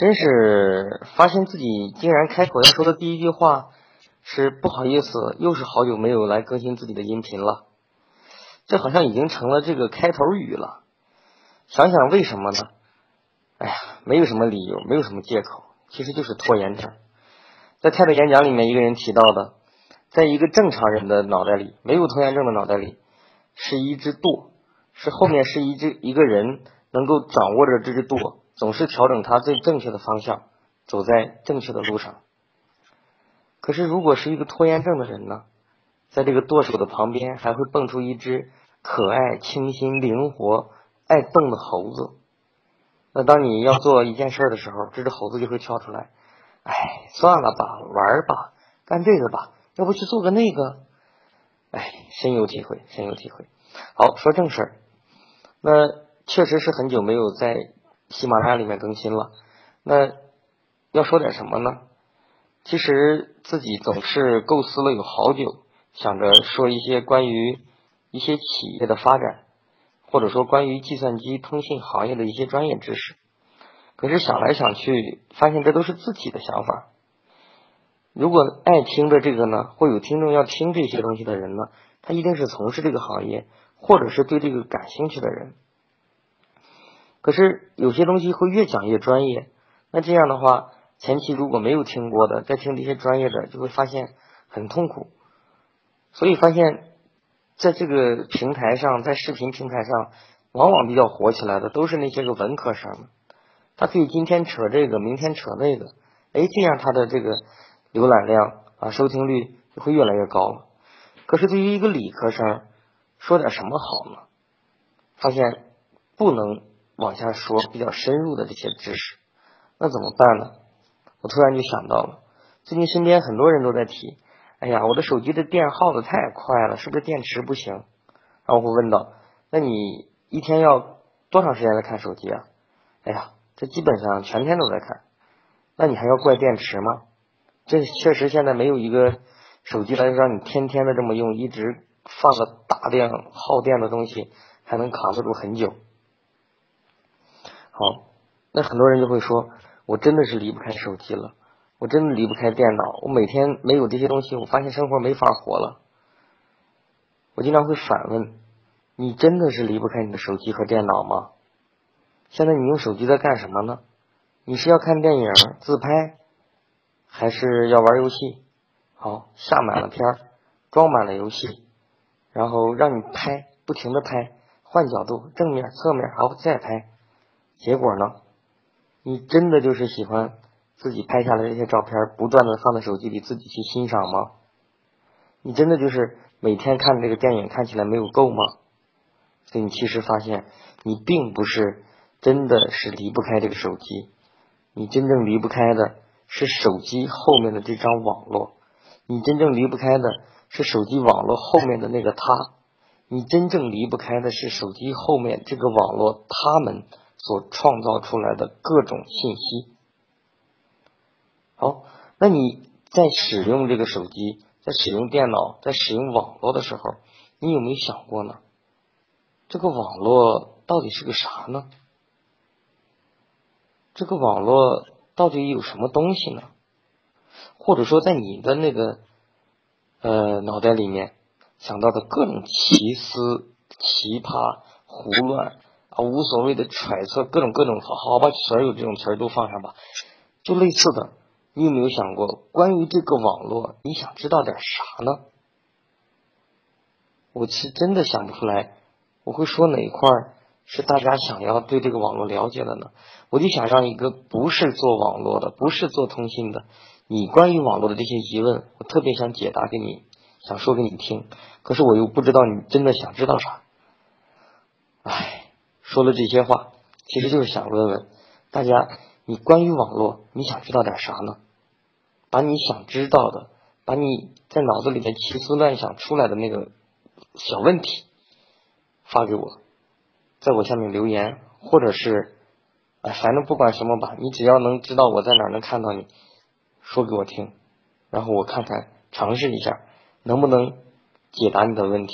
真是发现自己竟然开口要说的第一句话是不好意思，又是好久没有来更新自己的音频了。这好像已经成了这个开头语了。想想为什么呢？哎呀，没有什么理由，没有什么借口，其实就是拖延症。在泰的演讲里面，一个人提到的，在一个正常人的脑袋里，没有拖延症的脑袋里，是一只舵，是后面是一只一个人能够掌握着这只舵。总是调整他最正确的方向，走在正确的路上。可是，如果是一个拖延症的人呢？在这个舵手的旁边，还会蹦出一只可爱、清新、灵活、爱动的猴子。那当你要做一件事的时候，这只猴子就会跳出来。哎，算了吧，玩吧，干这个吧，要不去做个那个？哎，深有体会，深有体会。好，说正事儿。那确实是很久没有在。喜马拉雅里面更新了，那要说点什么呢？其实自己总是构思了有好久，想着说一些关于一些企业的发展，或者说关于计算机通信行业的一些专业知识。可是想来想去，发现这都是自己的想法。如果爱听的这个呢，会有听众要听这些东西的人呢，他一定是从事这个行业，或者是对这个感兴趣的人。可是有些东西会越讲越专业，那这样的话，前期如果没有听过的，再听这些专业的，就会发现很痛苦。所以发现，在这个平台上，在视频平台上，往往比较火起来的都是那些个文科生，他可以今天扯这个，明天扯那个，哎，这样他的这个浏览量啊，收听率就会越来越高了。可是对于一个理科生，说点什么好呢？发现不能。往下说比较深入的这些知识，那怎么办呢？我突然就想到了，最近身边很多人都在提，哎呀，我的手机的电耗的太快了，是不是电池不行？然后我会问到，那你一天要多长时间在看手机啊？哎呀，这基本上全天都在看，那你还要怪电池吗？这确实现在没有一个手机来让你天天的这么用，一直放个大量耗电的东西，还能扛得住很久。好，那很多人就会说，我真的是离不开手机了，我真的离不开电脑，我每天没有这些东西，我发现生活没法活了。我经常会反问，你真的是离不开你的手机和电脑吗？现在你用手机在干什么呢？你是要看电影、自拍，还是要玩游戏？好，下满了片儿，装满了游戏，然后让你拍，不停的拍，换角度，正面、侧面，好，再拍。结果呢？你真的就是喜欢自己拍下来这些照片，不断的放在手机里自己去欣赏吗？你真的就是每天看这个电影看起来没有够吗？所以你其实发现，你并不是真的是离不开这个手机，你真正离不开的是手机后面的这张网络，你真正离不开的是手机网络后面的那个他，你真正离不开的是手机后面这个网络他们。所创造出来的各种信息。好，那你在使用这个手机、在使用电脑、在使用网络的时候，你有没有想过呢？这个网络到底是个啥呢？这个网络到底有什么东西呢？或者说，在你的那个呃脑袋里面想到的各种奇思、奇葩、胡乱。无所谓的揣测，各种各种，好好把所有这种词儿都放上吧。就类似的，你有没有想过关于这个网络，你想知道点啥呢？我是真的想不出来，我会说哪一块是大家想要对这个网络了解的呢？我就想让一个不是做网络的，不是做通信的，你关于网络的这些疑问，我特别想解答给你，想说给你听。可是我又不知道你真的想知道啥，唉。说了这些话，其实就是想问问大家：你关于网络，你想知道点啥呢？把你想知道的，把你在脑子里面奇思乱想出来的那个小问题发给我，在我下面留言，或者是哎，反正不管什么吧，你只要能知道我在哪能看到你，说给我听，然后我看看尝试一下能不能解答你的问题，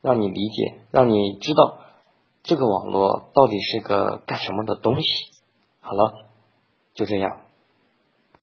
让你理解，让你知道。这个网络到底是个干什么的东西？好了，就这样。